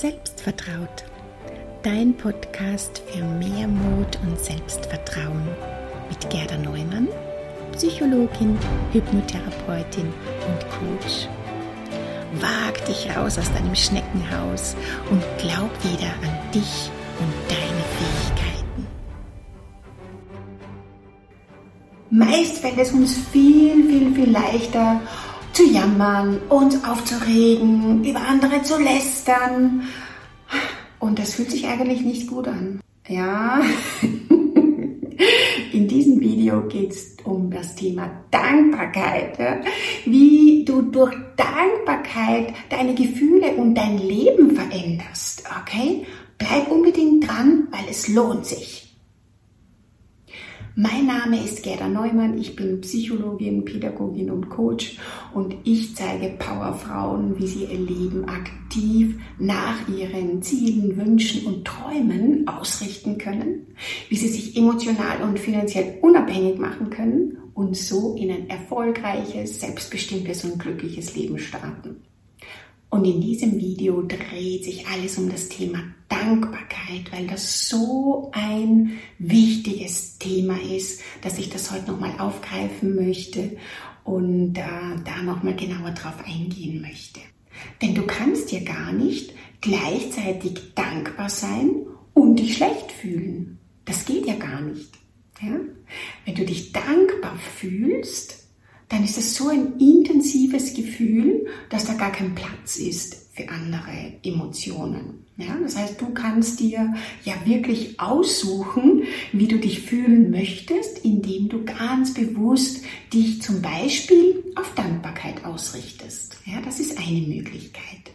Selbstvertraut. Dein Podcast für mehr Mut und Selbstvertrauen mit Gerda Neumann, Psychologin, Hypnotherapeutin und Coach. Wag dich raus aus deinem Schneckenhaus und glaub wieder an dich und deine Fähigkeiten. Meist fällt es uns viel, viel, viel leichter, zu jammern, uns aufzuregen, über andere zu lästern. Und das fühlt sich eigentlich nicht gut an. Ja, in diesem Video geht es um das Thema Dankbarkeit. Wie du durch Dankbarkeit deine Gefühle und dein Leben veränderst. Okay? Bleib unbedingt dran, weil es lohnt sich. Mein Name ist Gerda Neumann, ich bin Psychologin, Pädagogin und Coach und ich zeige Powerfrauen, wie sie ihr Leben aktiv nach ihren Zielen, Wünschen und Träumen ausrichten können, wie sie sich emotional und finanziell unabhängig machen können und so in ein erfolgreiches, selbstbestimmtes und glückliches Leben starten. Und in diesem Video dreht sich alles um das Thema Dankbarkeit, weil das so ein wichtiges Thema ist, dass ich das heute nochmal aufgreifen möchte und äh, da nochmal genauer drauf eingehen möchte. Denn du kannst dir gar nicht gleichzeitig dankbar sein und dich schlecht fühlen. Das geht ja gar nicht. Ja? Wenn du dich dankbar fühlst, dann ist es so ein intensives Gefühl, dass da gar kein Platz ist für andere Emotionen. Ja, das heißt, du kannst dir ja wirklich aussuchen, wie du dich fühlen möchtest, indem du ganz bewusst dich zum Beispiel auf Dankbarkeit ausrichtest. Ja, das ist eine Möglichkeit.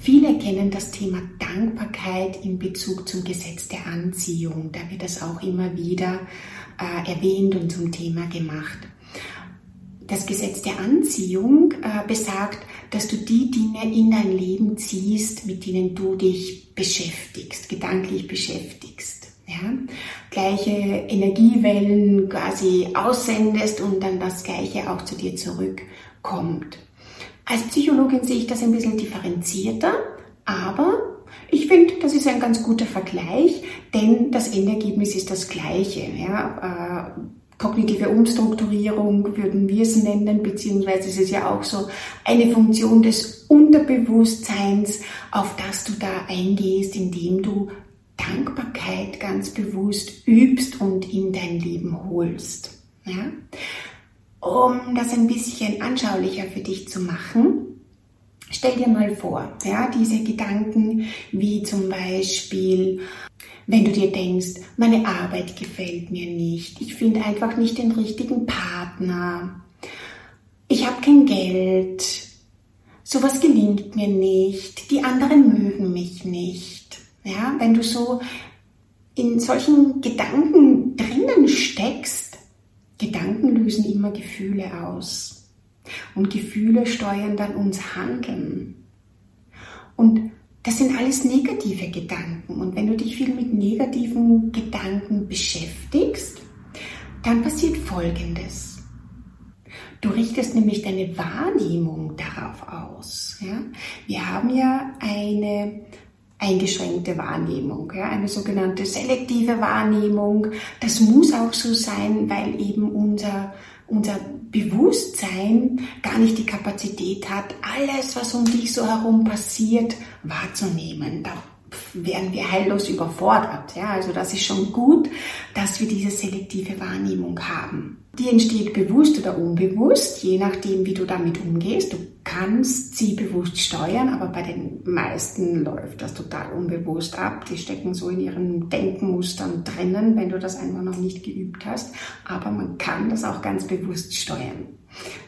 Viele kennen das Thema Dankbarkeit in Bezug zum Gesetz der Anziehung. Da wird das auch immer wieder äh, erwähnt und zum Thema gemacht das Gesetz der Anziehung äh, besagt, dass du die Dinge in dein Leben ziehst, mit denen du dich beschäftigst, gedanklich beschäftigst. Ja? Gleiche Energiewellen quasi aussendest und dann das Gleiche auch zu dir zurückkommt. Als Psychologin sehe ich das ein bisschen differenzierter, aber ich finde, das ist ein ganz guter Vergleich, denn das Endergebnis ist das gleiche. Ja? Äh, kognitive Umstrukturierung würden wir es nennen, beziehungsweise es ist ja auch so eine Funktion des Unterbewusstseins, auf das du da eingehst, indem du Dankbarkeit ganz bewusst übst und in dein Leben holst. Ja? Um das ein bisschen anschaulicher für dich zu machen, stell dir mal vor, ja, diese Gedanken wie zum Beispiel, wenn du dir denkst, meine Arbeit gefällt mir nicht, ich finde einfach nicht den richtigen Partner, ich habe kein Geld, sowas gelingt mir nicht, die anderen mögen mich nicht. Ja, wenn du so in solchen Gedanken drinnen steckst, Gedanken lösen immer Gefühle aus. Und Gefühle steuern dann uns Handeln. Und das sind alles negative Gedanken. Und wenn du dich viel mit negativen Gedanken beschäftigst, dann passiert Folgendes. Du richtest nämlich deine Wahrnehmung darauf aus. Ja? Wir haben ja eine eingeschränkte Wahrnehmung, ja? eine sogenannte selektive Wahrnehmung. Das muss auch so sein, weil eben unser unser Bewusstsein gar nicht die Kapazität hat, alles, was um dich so herum passiert, wahrzunehmen. Da werden wir heillos überfordert. Ja, also das ist schon gut, dass wir diese selektive Wahrnehmung haben. Die entsteht bewusst oder unbewusst, je nachdem, wie du damit umgehst. Du kannst sie bewusst steuern, aber bei den meisten läuft das total unbewusst ab. Die stecken so in ihren Denkmustern drinnen, wenn du das einfach noch nicht geübt hast. Aber man kann das auch ganz bewusst steuern.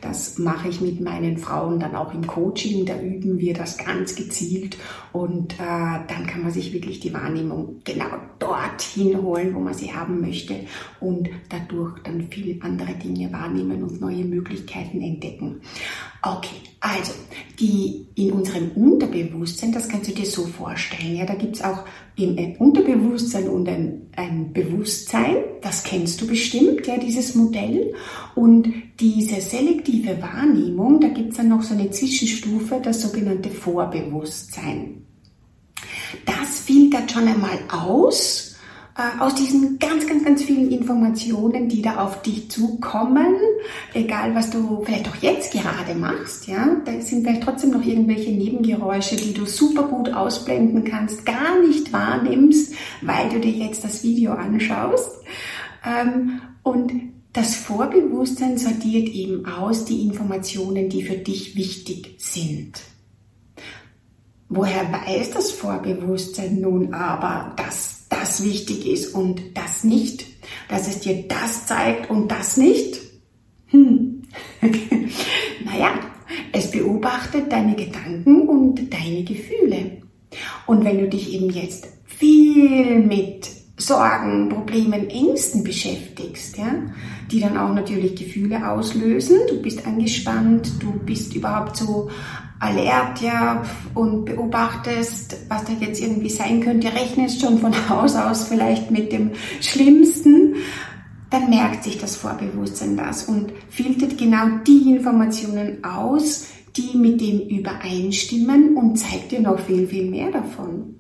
Das mache ich mit meinen Frauen dann auch im Coaching. Da üben wir das ganz gezielt und äh, dann kann man sich wirklich die Wahrnehmung genau dorthin holen, wo man sie haben möchte und dadurch dann viele andere Dinge wahrnehmen und neue Möglichkeiten entdecken. Okay, also die in unserem Unterbewusstsein, das kannst du dir so vorstellen. Ja, da gibt's auch ein Unterbewusstsein und ein, ein Bewusstsein. Das kennst du bestimmt, ja, dieses Modell. Und diese selektive Wahrnehmung, da gibt's dann noch so eine Zwischenstufe, das sogenannte Vorbewusstsein. Das filtert schon einmal aus, aus diesen ganz, ganz, ganz vielen Informationen, die da auf dich zukommen, egal was du vielleicht auch jetzt gerade machst, ja, da sind vielleicht trotzdem noch irgendwelche Nebengeräusche, die du super gut ausblenden kannst, gar nicht wahrnimmst, weil du dir jetzt das Video anschaust. Ähm, und das Vorbewusstsein sortiert eben aus die Informationen, die für dich wichtig sind. Woher weiß das Vorbewusstsein nun aber, dass das wichtig ist und das nicht, dass es dir das zeigt und das nicht? Hm. naja, es beobachtet deine Gedanken und deine Gefühle. Und wenn du dich eben jetzt viel mit Sorgen, Problemen, Ängsten beschäftigst, ja, die dann auch natürlich Gefühle auslösen. Du bist angespannt, du bist überhaupt so alert, ja, und beobachtest, was da jetzt irgendwie sein könnte, rechnest schon von Haus aus vielleicht mit dem Schlimmsten, dann merkt sich das Vorbewusstsein das und filtert genau die Informationen aus, die mit dem übereinstimmen und zeigt dir noch viel, viel mehr davon.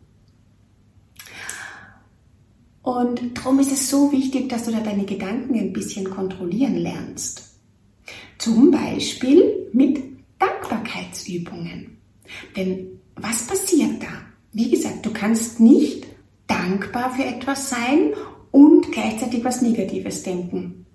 Und darum ist es so wichtig, dass du da deine Gedanken ein bisschen kontrollieren lernst. Zum Beispiel mit Dankbarkeitsübungen. Denn was passiert da? Wie gesagt, du kannst nicht dankbar für etwas sein und gleichzeitig was Negatives denken.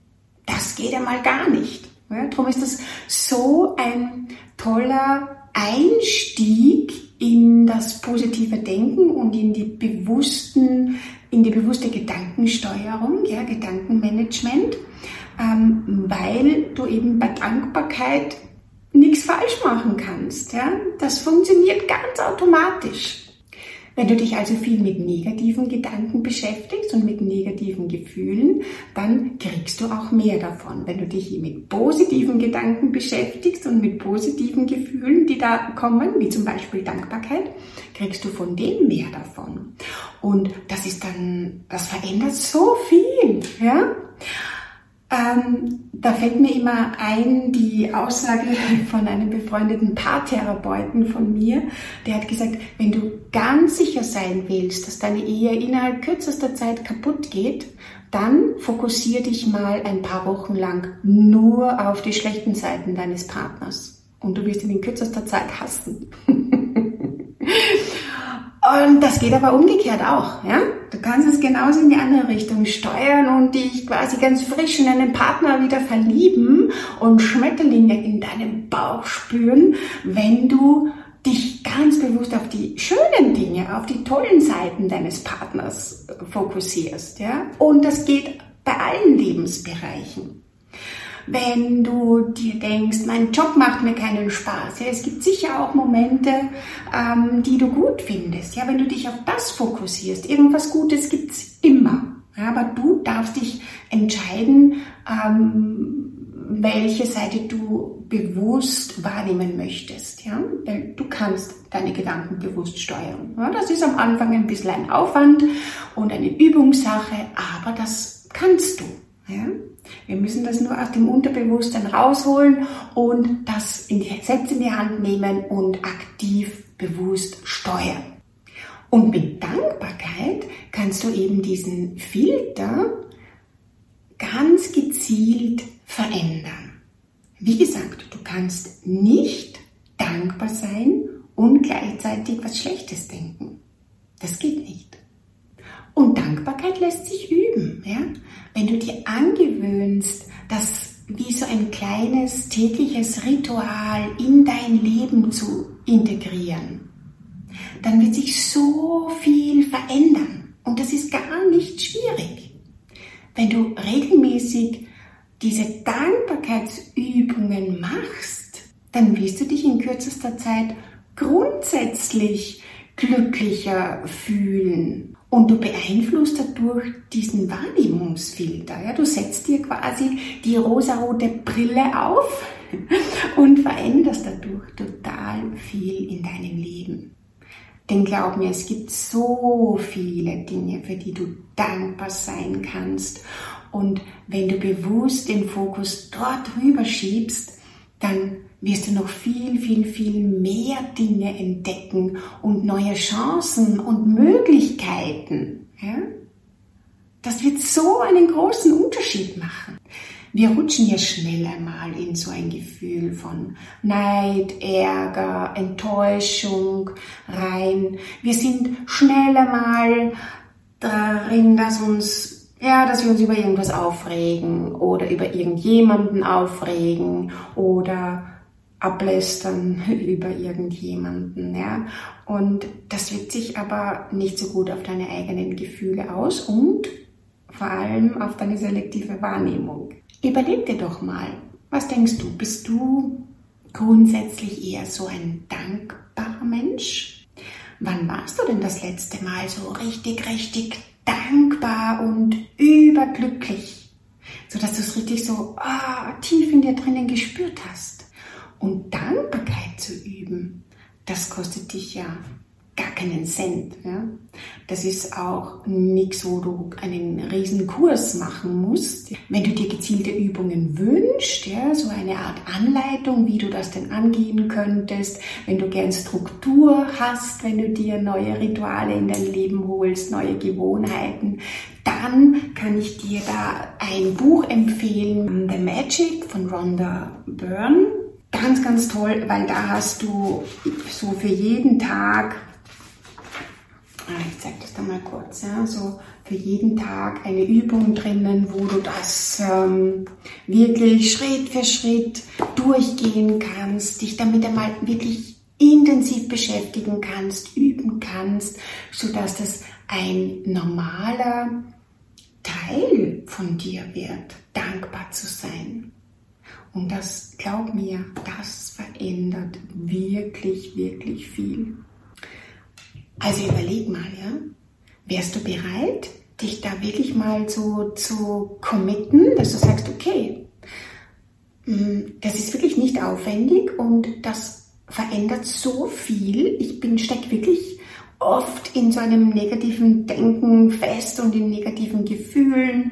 Das geht einmal gar nicht. Ja, darum ist das so ein toller Einstieg in das positive Denken und in die bewussten, in die bewusste Gedankensteuerung, ja, Gedankenmanagement, ähm, weil du eben bei Dankbarkeit nichts falsch machen kannst. Ja? Das funktioniert ganz automatisch. Wenn du dich also viel mit negativen Gedanken beschäftigst und mit negativen Gefühlen, dann kriegst du auch mehr davon. Wenn du dich mit positiven Gedanken beschäftigst und mit positiven Gefühlen, die da kommen, wie zum Beispiel Dankbarkeit, kriegst du von dem mehr davon. Und das ist dann, das verändert so viel, ja. Ähm, da fällt mir immer ein die Aussage von einem befreundeten Paartherapeuten von mir. Der hat gesagt, wenn du ganz sicher sein willst, dass deine Ehe innerhalb kürzester Zeit kaputt geht, dann fokussier dich mal ein paar Wochen lang nur auf die schlechten Seiten deines Partners. Und du wirst ihn in kürzester Zeit hassen. Und das geht aber umgekehrt auch, ja. Du kannst es genauso in die andere Richtung steuern und dich quasi ganz frisch in einen Partner wieder verlieben und Schmetterlinge in deinem Bauch spüren, wenn du dich ganz bewusst auf die schönen Dinge, auf die tollen Seiten deines Partners fokussierst, ja. Und das geht bei allen Lebensbereichen wenn du dir denkst, mein Job macht mir keinen Spaß. Ja, es gibt sicher auch Momente, ähm, die du gut findest. Ja, wenn du dich auf das fokussierst, irgendwas Gutes gibt's immer. Ja, aber du darfst dich entscheiden, ähm, welche Seite du bewusst wahrnehmen möchtest. Ja? Weil du kannst deine Gedanken bewusst steuern. Ja, das ist am Anfang ein bisschen ein Aufwand und eine Übungssache, aber das kannst du. Ja? Wir müssen das nur aus dem Unterbewusstsein rausholen und das in die, selbst in die Hand nehmen und aktiv bewusst steuern. Und mit Dankbarkeit kannst du eben diesen Filter ganz gezielt verändern. Wie gesagt, du kannst nicht dankbar sein und gleichzeitig was Schlechtes denken. Das geht nicht. Und Dankbarkeit lässt sich üben. Ja? Wenn du dir angewöhnst, das wie so ein kleines tägliches Ritual in dein Leben zu integrieren, dann wird sich so viel verändern. Und das ist gar nicht schwierig. Wenn du regelmäßig diese Dankbarkeitsübungen machst, dann wirst du dich in kürzester Zeit grundsätzlich glücklicher fühlen und du beeinflusst dadurch diesen Wahrnehmungsfilter. Ja? Du setzt dir quasi die rosarote Brille auf und veränderst dadurch total viel in deinem Leben. Denn glaub mir, es gibt so viele Dinge, für die du dankbar sein kannst. Und wenn du bewusst den Fokus dort rüber schiebst, dann wirst du noch viel, viel, viel mehr Dinge entdecken und neue Chancen und Möglichkeiten. Ja? Das wird so einen großen Unterschied machen. Wir rutschen ja schnell einmal in so ein Gefühl von Neid, Ärger, Enttäuschung rein. Wir sind schnell einmal darin, dass uns ja, dass wir uns über irgendwas aufregen oder über irgendjemanden aufregen oder ablästern über irgendjemanden, ja. Und das wirkt sich aber nicht so gut auf deine eigenen Gefühle aus und vor allem auf deine selektive Wahrnehmung. Überleg dir doch mal, was denkst du? Bist du grundsätzlich eher so ein dankbarer Mensch? Wann warst du denn das letzte Mal so richtig, richtig dankbar und überglücklich? So dass du es richtig so oh, tief in dir drinnen gespürt hast. Und Dankbarkeit zu üben, das kostet dich ja gar keinen Cent. Ja? Das ist auch nichts, wo du einen riesen Kurs machen musst. Wenn du dir gezielte Übungen wünschst, ja, so eine Art Anleitung, wie du das denn angehen könntest, wenn du gern Struktur hast, wenn du dir neue Rituale in dein Leben holst, neue Gewohnheiten, dann kann ich dir da ein Buch empfehlen, The Magic von Rhonda Byrne. Ganz, ganz toll, weil da hast du so für jeden Tag Ah, ich zeige das da mal kurz, ja, so für jeden Tag eine Übung drinnen, wo du das ähm, wirklich Schritt für Schritt durchgehen kannst, dich damit einmal wirklich intensiv beschäftigen kannst, üben kannst, so dass das ein normaler Teil von dir wird, dankbar zu sein. Und das, glaub mir, das verändert wirklich, wirklich viel. Also überleg mal, ja, wärst du bereit, dich da wirklich mal so zu committen, dass du sagst, okay, mm, das ist wirklich nicht aufwendig und das verändert so viel. Ich bin steck wirklich oft in so einem negativen Denken fest und in negativen Gefühlen.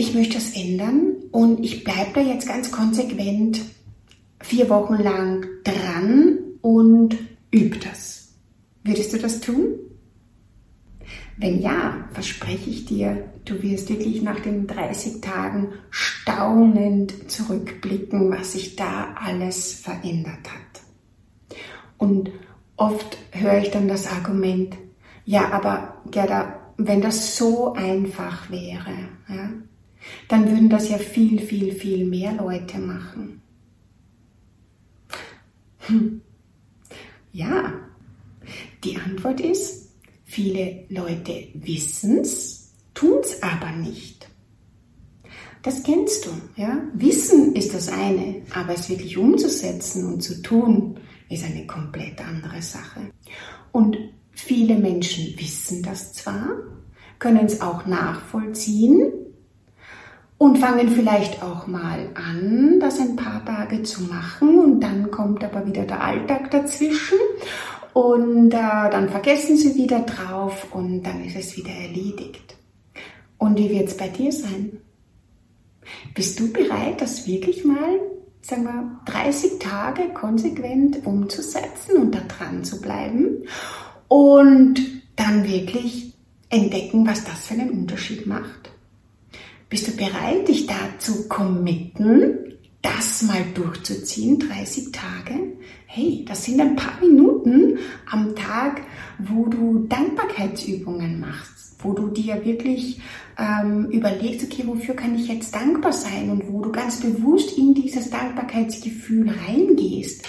Ich möchte das ändern und ich bleibe da jetzt ganz konsequent vier Wochen lang dran und übe das. Würdest du das tun? Wenn ja, verspreche ich dir, du wirst wirklich nach den 30 Tagen staunend zurückblicken, was sich da alles verändert hat. Und oft höre ich dann das Argument, ja, aber Gerda, wenn das so einfach wäre, ja, dann würden das ja viel, viel, viel mehr Leute machen. Hm. Ja, die Antwort ist, viele Leute wissen es, tun es aber nicht. Das kennst du, ja? Wissen ist das eine, aber es wirklich umzusetzen und zu tun, ist eine komplett andere Sache. Und viele Menschen wissen das zwar, können es auch nachvollziehen und fangen vielleicht auch mal an, das ein paar Tage zu machen und dann kommt aber wieder der Alltag dazwischen und äh, dann vergessen sie wieder drauf und dann ist es wieder erledigt. Und wie wird es bei dir sein? Bist du bereit, das wirklich mal, sagen wir, 30 Tage konsequent umzusetzen und da dran zu bleiben und dann wirklich entdecken, was das für einen Unterschied macht? Bist du bereit, dich da zu committen, das mal durchzuziehen, 30 Tage, hey, das sind ein paar Minuten am Tag, wo du Dankbarkeitsübungen machst, wo du dir wirklich ähm, überlegst, okay, wofür kann ich jetzt dankbar sein und wo du ganz bewusst in dieses Dankbarkeitsgefühl reingehst.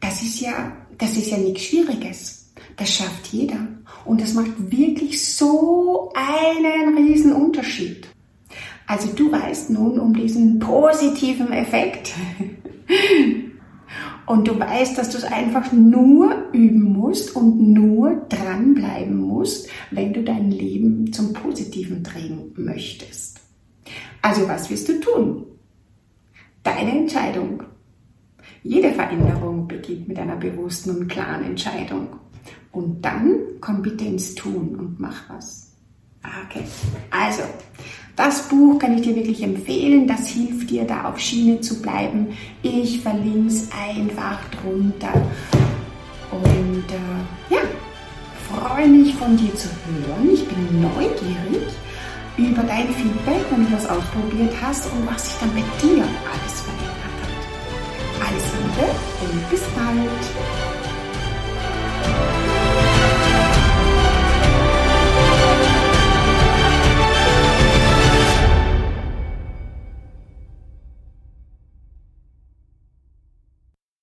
Das ist ja, das ist ja nichts Schwieriges. Das schafft jeder. Und das macht wirklich so einen riesen Unterschied. Also du weißt nun um diesen positiven Effekt. Und du weißt, dass du es einfach nur üben musst und nur dranbleiben musst, wenn du dein Leben zum Positiven drehen möchtest. Also was wirst du tun? Deine Entscheidung. Jede Veränderung beginnt mit einer bewussten und klaren Entscheidung. Und dann komm bitte ins Tun und mach was. Okay, also das Buch kann ich dir wirklich empfehlen. Das hilft dir, da auf Schiene zu bleiben. Ich verlinke es einfach drunter. Und äh, ja, freue mich von dir zu hören. Ich bin neugierig über dein Feedback, wenn du das ausprobiert hast und was sich dann bei dir alles verändert hat. Alles Liebe und bis bald.